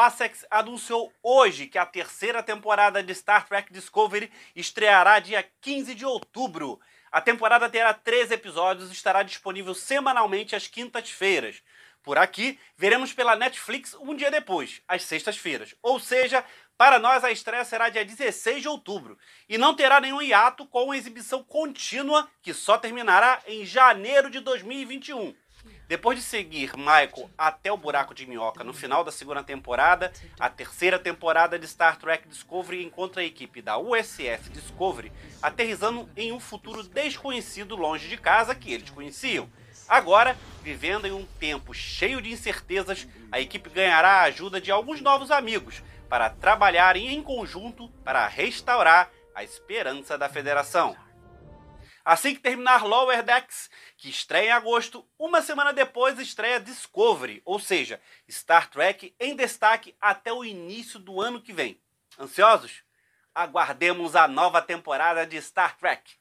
Access anunciou hoje que a terceira temporada de Star Trek Discovery estreará dia 15 de outubro. A temporada terá três episódios e estará disponível semanalmente às quintas-feiras. Por aqui, veremos pela Netflix um dia depois, às sextas-feiras. Ou seja, para nós a estreia será dia 16 de outubro e não terá nenhum hiato com exibição contínua que só terminará em janeiro de 2021. Depois de seguir Michael até o buraco de minhoca no final da segunda temporada, a terceira temporada de Star Trek Discovery encontra a equipe da USS Discovery aterrizando em um futuro desconhecido longe de casa que eles conheciam. Agora, vivendo em um tempo cheio de incertezas, a equipe ganhará a ajuda de alguns novos amigos para trabalharem em conjunto para restaurar a esperança da Federação. Assim que terminar Lower Decks, que estreia em agosto, uma semana depois estreia Discovery, ou seja, Star Trek em destaque até o início do ano que vem. Ansiosos? Aguardemos a nova temporada de Star Trek.